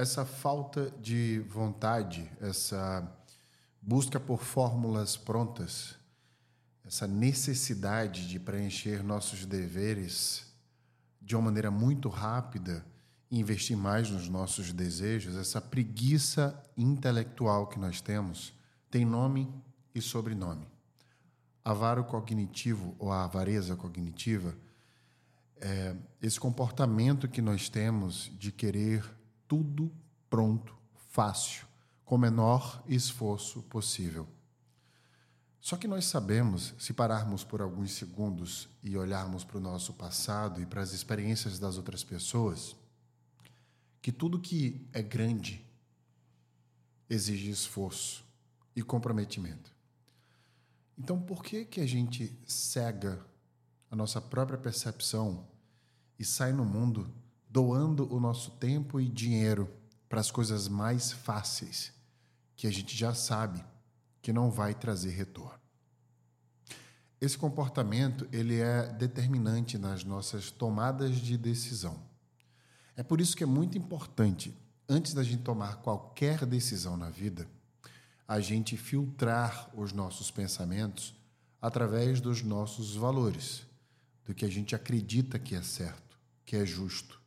essa falta de vontade, essa busca por fórmulas prontas, essa necessidade de preencher nossos deveres de uma maneira muito rápida e investir mais nos nossos desejos, essa preguiça intelectual que nós temos, tem nome e sobrenome. Avaro cognitivo ou a avareza cognitiva é esse comportamento que nós temos de querer tudo pronto, fácil, com o menor esforço possível. Só que nós sabemos, se pararmos por alguns segundos e olharmos para o nosso passado e para as experiências das outras pessoas, que tudo que é grande exige esforço e comprometimento. Então, por que que a gente cega a nossa própria percepção e sai no mundo doando o nosso tempo e dinheiro para as coisas mais fáceis que a gente já sabe que não vai trazer retorno. Esse comportamento ele é determinante nas nossas tomadas de decisão. É por isso que é muito importante, antes da gente tomar qualquer decisão na vida, a gente filtrar os nossos pensamentos através dos nossos valores, do que a gente acredita que é certo, que é justo.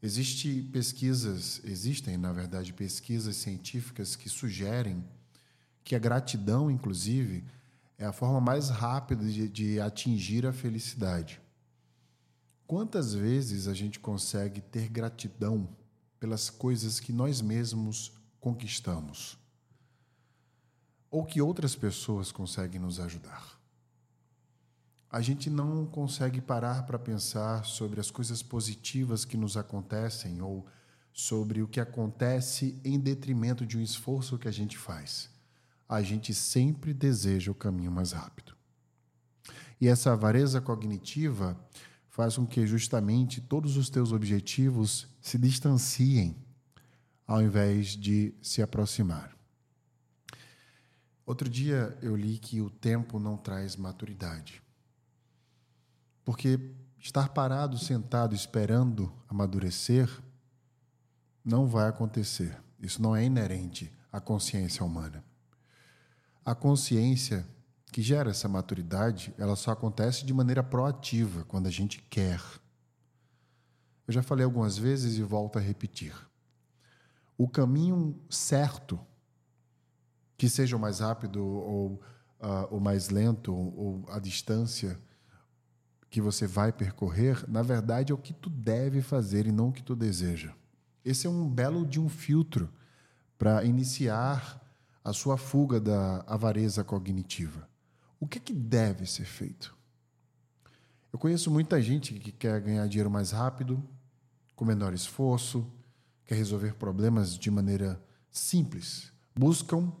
Existem pesquisas, existem, na verdade, pesquisas científicas que sugerem que a gratidão, inclusive, é a forma mais rápida de, de atingir a felicidade. Quantas vezes a gente consegue ter gratidão pelas coisas que nós mesmos conquistamos? Ou que outras pessoas conseguem nos ajudar? A gente não consegue parar para pensar sobre as coisas positivas que nos acontecem ou sobre o que acontece em detrimento de um esforço que a gente faz a gente sempre deseja o caminho mais rápido. E essa avareza cognitiva faz com que justamente todos os teus objetivos se distanciem ao invés de se aproximar. Outro dia eu li que o tempo não traz maturidade. Porque estar parado, sentado, esperando amadurecer, não vai acontecer. Isso não é inerente à consciência humana. A consciência que gera essa maturidade, ela só acontece de maneira proativa, quando a gente quer. Eu já falei algumas vezes e volto a repetir. O caminho certo, que seja o mais rápido ou uh, o mais lento, ou a distância que você vai percorrer, na verdade é o que tu deve fazer e não o que tu deseja. Esse é um belo de um filtro para iniciar a sua fuga da avareza cognitiva. O que, é que deve ser feito? Eu conheço muita gente que quer ganhar dinheiro mais rápido, com menor esforço, quer resolver problemas de maneira simples. Buscam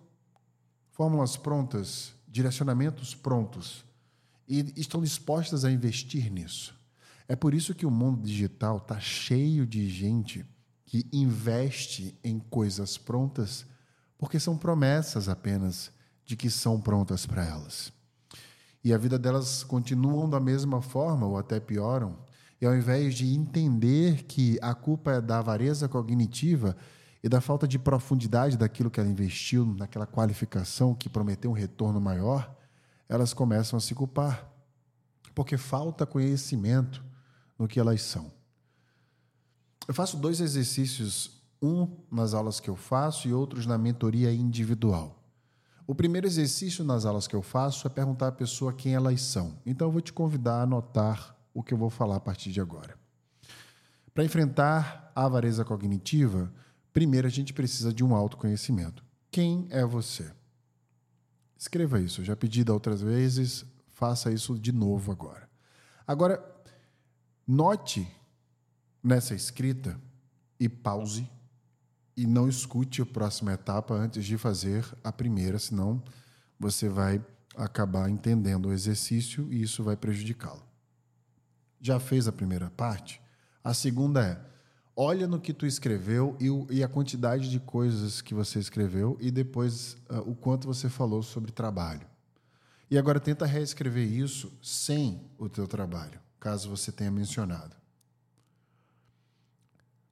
fórmulas prontas, direcionamentos prontos e estão dispostas a investir nisso. É por isso que o mundo digital está cheio de gente que investe em coisas prontas porque são promessas apenas de que são prontas para elas. E a vida delas continuam da mesma forma ou até pioram. E ao invés de entender que a culpa é da avareza cognitiva e da falta de profundidade daquilo que ela investiu naquela qualificação que prometeu um retorno maior, elas começam a se culpar, porque falta conhecimento no que elas são. Eu faço dois exercícios um nas aulas que eu faço e outros na mentoria individual. O primeiro exercício nas aulas que eu faço é perguntar à pessoa quem elas são. Então eu vou te convidar a anotar o que eu vou falar a partir de agora. Para enfrentar a avareza cognitiva, primeiro a gente precisa de um autoconhecimento. Quem é você? Escreva isso. Já pedi da outras vezes, faça isso de novo agora. Agora, note nessa escrita e pause e não escute a próxima etapa antes de fazer a primeira, senão você vai acabar entendendo o exercício e isso vai prejudicá-lo. Já fez a primeira parte? A segunda é: olha no que tu escreveu e, e a quantidade de coisas que você escreveu e depois uh, o quanto você falou sobre trabalho. E agora tenta reescrever isso sem o teu trabalho, caso você tenha mencionado.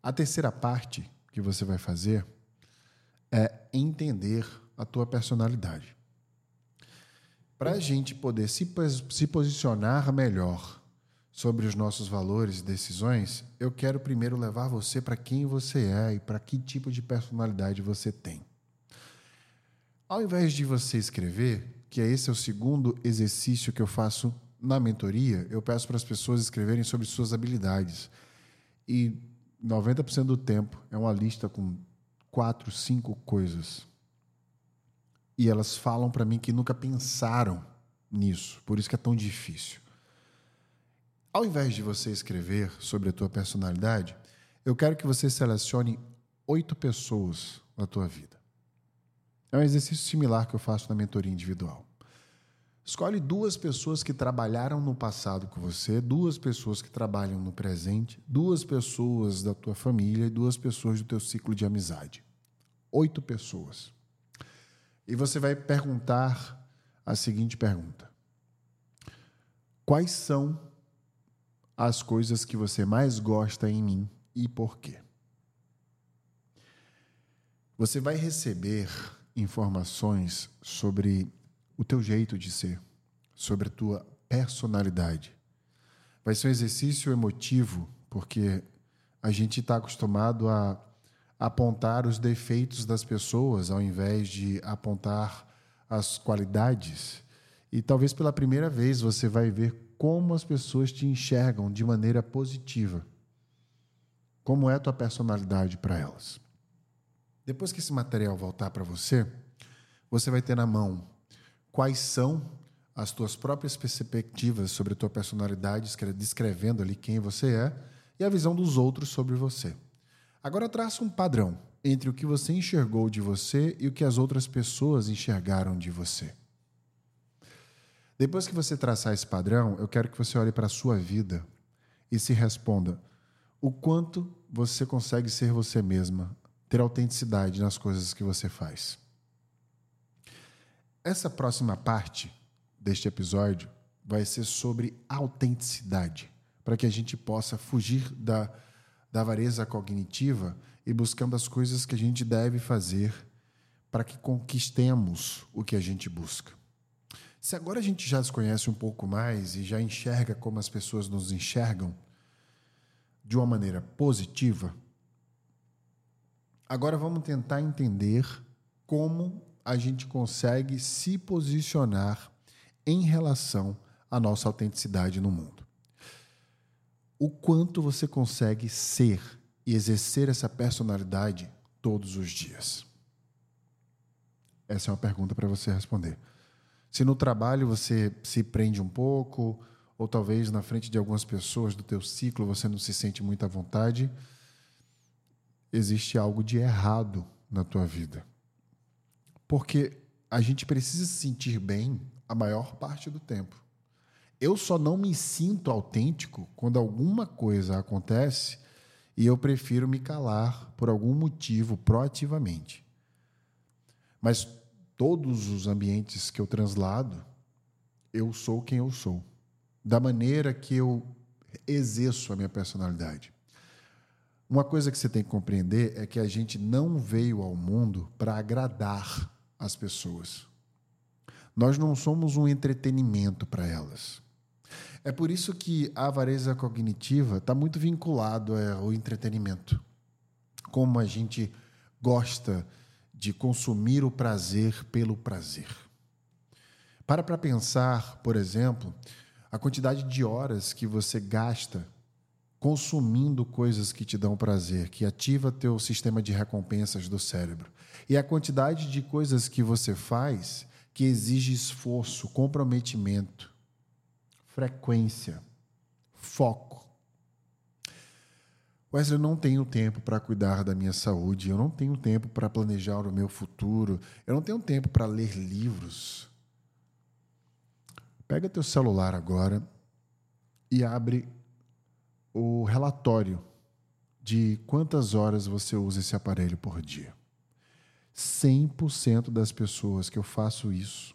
A terceira parte que você vai fazer é entender a tua personalidade. Para a gente poder se, se posicionar melhor sobre os nossos valores e decisões, eu quero primeiro levar você para quem você é e para que tipo de personalidade você tem. Ao invés de você escrever, que é esse é o segundo exercício que eu faço na mentoria, eu peço para as pessoas escreverem sobre suas habilidades. E 90% do tempo é uma lista com quatro, cinco coisas. E elas falam para mim que nunca pensaram nisso, por isso que é tão difícil. Ao invés de você escrever sobre a tua personalidade, eu quero que você selecione oito pessoas na tua vida. É um exercício similar que eu faço na mentoria individual. Escolhe duas pessoas que trabalharam no passado com você, duas pessoas que trabalham no presente, duas pessoas da tua família e duas pessoas do teu ciclo de amizade. Oito pessoas. E você vai perguntar a seguinte pergunta: Quais são as coisas que você mais gosta em mim e por quê. Você vai receber informações sobre o teu jeito de ser, sobre a tua personalidade. Vai ser um exercício emotivo, porque a gente está acostumado a apontar os defeitos das pessoas ao invés de apontar as qualidades. E talvez pela primeira vez você vai ver como as pessoas te enxergam de maneira positiva. Como é a tua personalidade para elas. Depois que esse material voltar para você, você vai ter na mão quais são as tuas próprias perspectivas sobre a tua personalidade, descrevendo ali quem você é, e a visão dos outros sobre você. Agora traça um padrão entre o que você enxergou de você e o que as outras pessoas enxergaram de você. Depois que você traçar esse padrão, eu quero que você olhe para a sua vida e se responda: o quanto você consegue ser você mesma, ter autenticidade nas coisas que você faz. Essa próxima parte deste episódio vai ser sobre autenticidade, para que a gente possa fugir da, da avareza cognitiva e buscando as coisas que a gente deve fazer para que conquistemos o que a gente busca. Se agora a gente já se conhece um pouco mais e já enxerga como as pessoas nos enxergam de uma maneira positiva, agora vamos tentar entender como a gente consegue se posicionar em relação à nossa autenticidade no mundo. O quanto você consegue ser e exercer essa personalidade todos os dias? Essa é uma pergunta para você responder. Se no trabalho você se prende um pouco, ou talvez na frente de algumas pessoas do teu ciclo você não se sente muito à vontade, existe algo de errado na tua vida. Porque a gente precisa se sentir bem a maior parte do tempo. Eu só não me sinto autêntico quando alguma coisa acontece e eu prefiro me calar por algum motivo proativamente. Mas todos os ambientes que eu translado, eu sou quem eu sou, da maneira que eu exerço a minha personalidade. Uma coisa que você tem que compreender é que a gente não veio ao mundo para agradar as pessoas. Nós não somos um entretenimento para elas. É por isso que a avareza cognitiva está muito vinculado ao entretenimento. Como a gente gosta de consumir o prazer pelo prazer. Para para pensar, por exemplo, a quantidade de horas que você gasta consumindo coisas que te dão prazer, que ativa teu sistema de recompensas do cérebro. E a quantidade de coisas que você faz que exige esforço, comprometimento, frequência, foco. Wesley, eu não tenho tempo para cuidar da minha saúde, eu não tenho tempo para planejar o meu futuro, eu não tenho tempo para ler livros. Pega teu celular agora e abre o relatório de quantas horas você usa esse aparelho por dia. 100% das pessoas que eu faço isso,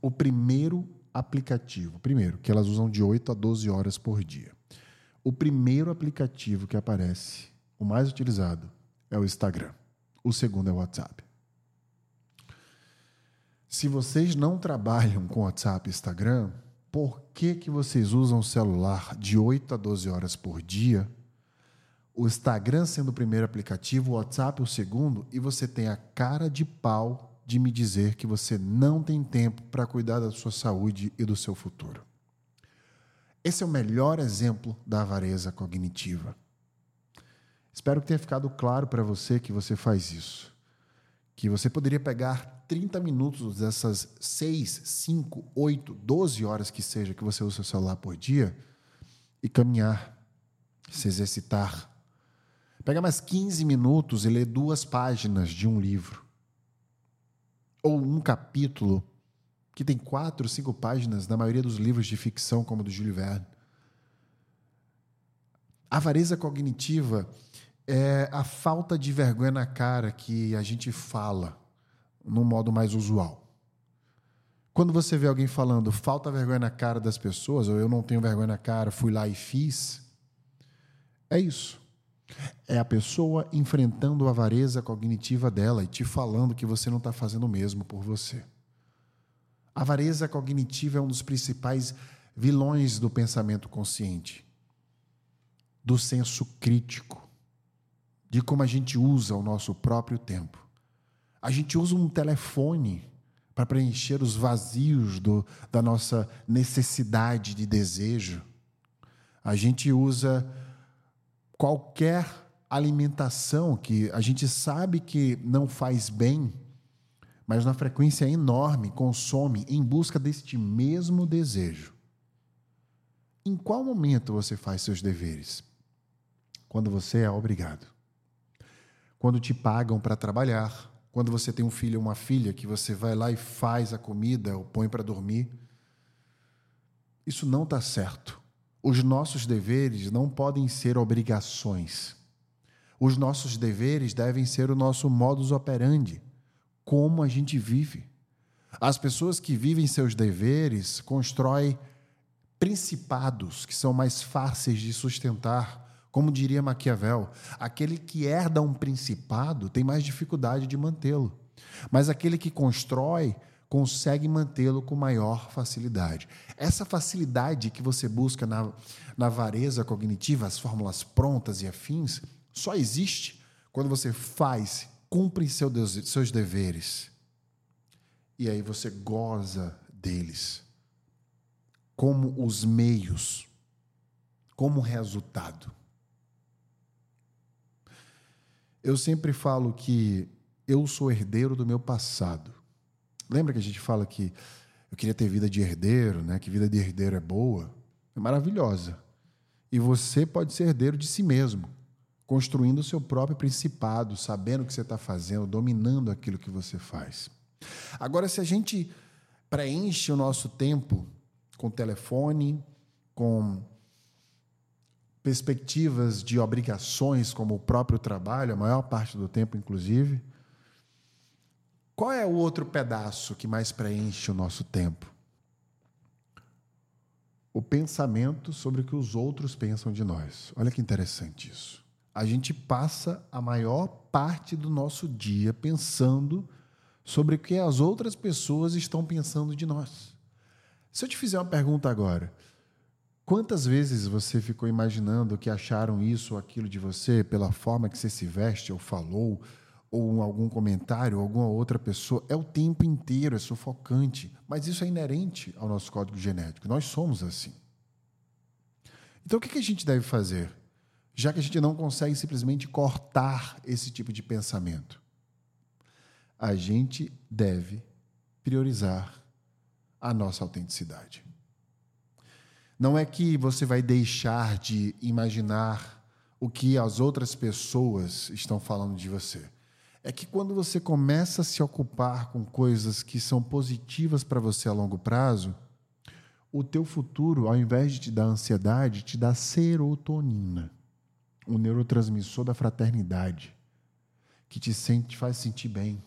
o primeiro aplicativo, primeiro, que elas usam de 8 a 12 horas por dia o primeiro aplicativo que aparece, o mais utilizado, é o Instagram. O segundo é o WhatsApp. Se vocês não trabalham com WhatsApp e Instagram, por que, que vocês usam o celular de 8 a 12 horas por dia? O Instagram sendo o primeiro aplicativo, o WhatsApp o segundo, e você tem a cara de pau de me dizer que você não tem tempo para cuidar da sua saúde e do seu futuro. Esse é o melhor exemplo da avareza cognitiva. Espero que tenha ficado claro para você que você faz isso. Que você poderia pegar 30 minutos dessas 6, 5, 8, 12 horas que seja que você usa o celular por dia e caminhar, se exercitar. Pega mais 15 minutos e ler duas páginas de um livro. Ou um capítulo que tem quatro, cinco páginas na maioria dos livros de ficção, como o do Júlio Verne. A avareza cognitiva é a falta de vergonha na cara que a gente fala no modo mais usual. Quando você vê alguém falando falta vergonha na cara das pessoas, ou eu não tenho vergonha na cara, fui lá e fiz, é isso. É a pessoa enfrentando a avareza cognitiva dela e te falando que você não está fazendo o mesmo por você. A avareza cognitiva é um dos principais vilões do pensamento consciente, do senso crítico, de como a gente usa o nosso próprio tempo. A gente usa um telefone para preencher os vazios do, da nossa necessidade de desejo. A gente usa qualquer alimentação que a gente sabe que não faz bem, mas na frequência enorme consome em busca deste mesmo desejo. Em qual momento você faz seus deveres? Quando você é obrigado. Quando te pagam para trabalhar quando você tem um filho ou uma filha que você vai lá e faz a comida ou põe para dormir. Isso não está certo. Os nossos deveres não podem ser obrigações. Os nossos deveres devem ser o nosso modus operandi, como a gente vive. As pessoas que vivem seus deveres constroem principados que são mais fáceis de sustentar como diria Maquiavel, aquele que herda um principado tem mais dificuldade de mantê-lo, mas aquele que constrói consegue mantê-lo com maior facilidade. Essa facilidade que você busca na, na vareza cognitiva, as fórmulas prontas e afins, só existe quando você faz, cumpre seu, seus deveres. E aí você goza deles como os meios, como resultado. Eu sempre falo que eu sou herdeiro do meu passado. Lembra que a gente fala que eu queria ter vida de herdeiro, né? Que vida de herdeiro é boa, é maravilhosa. E você pode ser herdeiro de si mesmo, construindo o seu próprio principado, sabendo o que você está fazendo, dominando aquilo que você faz. Agora, se a gente preenche o nosso tempo com telefone, com perspectivas de obrigações, como o próprio trabalho, a maior parte do tempo, inclusive. Qual é o outro pedaço que mais preenche o nosso tempo? O pensamento sobre o que os outros pensam de nós. Olha que interessante isso. A gente passa a maior parte do nosso dia pensando sobre o que as outras pessoas estão pensando de nós. Se eu te fizer uma pergunta agora, Quantas vezes você ficou imaginando que acharam isso ou aquilo de você pela forma que você se veste ou falou, ou algum comentário, ou alguma outra pessoa? É o tempo inteiro, é sufocante. Mas isso é inerente ao nosso código genético. Nós somos assim. Então o que a gente deve fazer? Já que a gente não consegue simplesmente cortar esse tipo de pensamento, a gente deve priorizar a nossa autenticidade. Não é que você vai deixar de imaginar o que as outras pessoas estão falando de você. É que quando você começa a se ocupar com coisas que são positivas para você a longo prazo, o teu futuro, ao invés de te dar ansiedade, te dá serotonina, o neurotransmissor da fraternidade, que te sente, faz sentir bem.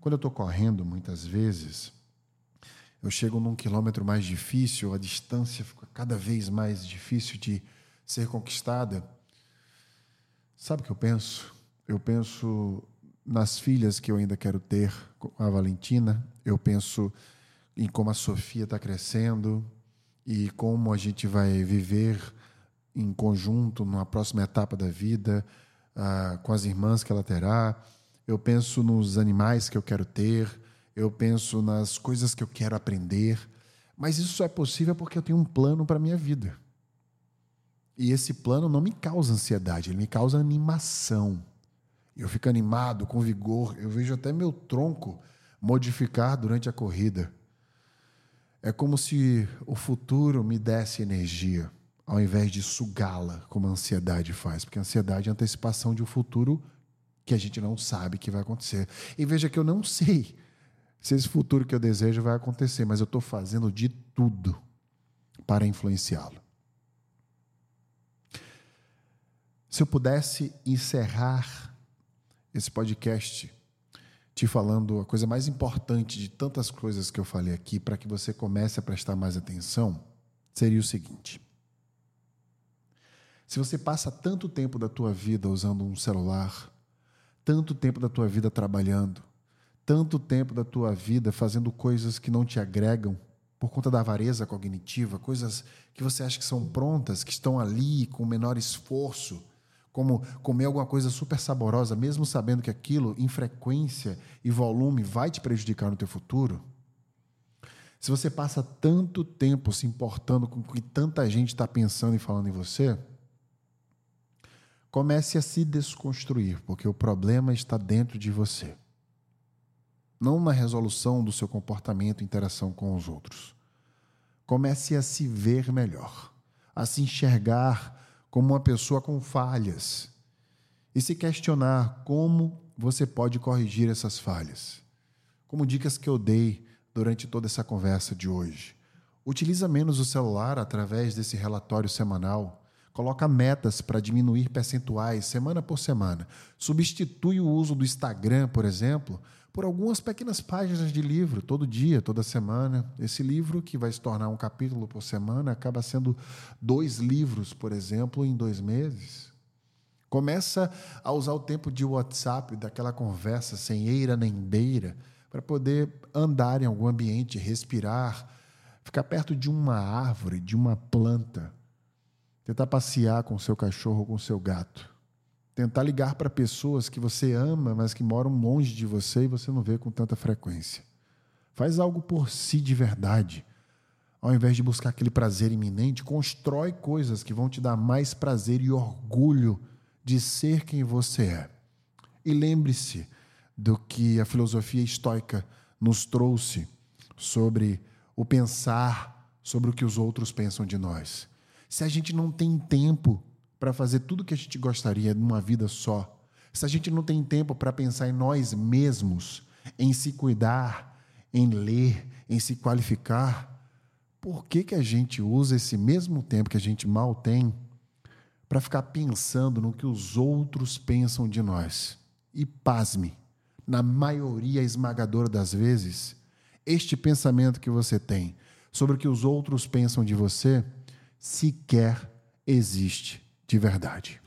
Quando eu estou correndo, muitas vezes, eu chego num quilômetro mais difícil, a distância fica cada vez mais difícil de ser conquistada. Sabe o que eu penso? eu penso nas filhas que eu ainda quero ter a Valentina, eu penso em como a Sofia está crescendo e como a gente vai viver em conjunto numa próxima etapa da vida, uh, com as irmãs que ela terá. Eu penso nos animais que eu quero ter, eu penso nas coisas que eu quero aprender. Mas isso só é possível porque eu tenho um plano para a minha vida. E esse plano não me causa ansiedade, ele me causa animação. Eu fico animado, com vigor, eu vejo até meu tronco modificar durante a corrida. É como se o futuro me desse energia, ao invés de sugá-la, como a ansiedade faz, porque a ansiedade é a antecipação de um futuro que a gente não sabe que vai acontecer. E veja que eu não sei se esse futuro que eu desejo vai acontecer, mas eu estou fazendo de tudo para influenciá-lo. Se eu pudesse encerrar esse podcast te falando a coisa mais importante de tantas coisas que eu falei aqui para que você comece a prestar mais atenção, seria o seguinte: se você passa tanto tempo da tua vida usando um celular, tanto tempo da tua vida trabalhando, tanto tempo da tua vida fazendo coisas que não te agregam por conta da avareza cognitiva, coisas que você acha que são prontas, que estão ali com menor esforço, como comer alguma coisa super saborosa, mesmo sabendo que aquilo em frequência e volume vai te prejudicar no teu futuro. Se você passa tanto tempo se importando com o que tanta gente está pensando e falando em você, comece a se desconstruir, porque o problema está dentro de você. Não na resolução do seu comportamento e interação com os outros. Comece a se ver melhor, a se enxergar como uma pessoa com falhas e se questionar como você pode corrigir essas falhas. Como dicas que eu dei durante toda essa conversa de hoje. Utiliza menos o celular através desse relatório semanal. Coloca metas para diminuir percentuais semana por semana. Substitui o uso do Instagram, por exemplo, por algumas pequenas páginas de livro, todo dia, toda semana. Esse livro, que vai se tornar um capítulo por semana, acaba sendo dois livros, por exemplo, em dois meses. Começa a usar o tempo de WhatsApp, daquela conversa sem eira nem beira, para poder andar em algum ambiente, respirar, ficar perto de uma árvore, de uma planta, tentar passear com seu cachorro, com seu gato. Tentar ligar para pessoas que você ama, mas que moram longe de você e você não vê com tanta frequência. Faz algo por si de verdade. Ao invés de buscar aquele prazer iminente, constrói coisas que vão te dar mais prazer e orgulho de ser quem você é. E lembre-se do que a filosofia estoica nos trouxe sobre o pensar sobre o que os outros pensam de nós. Se a gente não tem tempo para fazer tudo o que a gente gostaria numa vida só, se a gente não tem tempo para pensar em nós mesmos, em se cuidar, em ler, em se qualificar, por que, que a gente usa esse mesmo tempo que a gente mal tem para ficar pensando no que os outros pensam de nós? E pasme, na maioria esmagadora das vezes, este pensamento que você tem sobre o que os outros pensam de você sequer existe de verdade.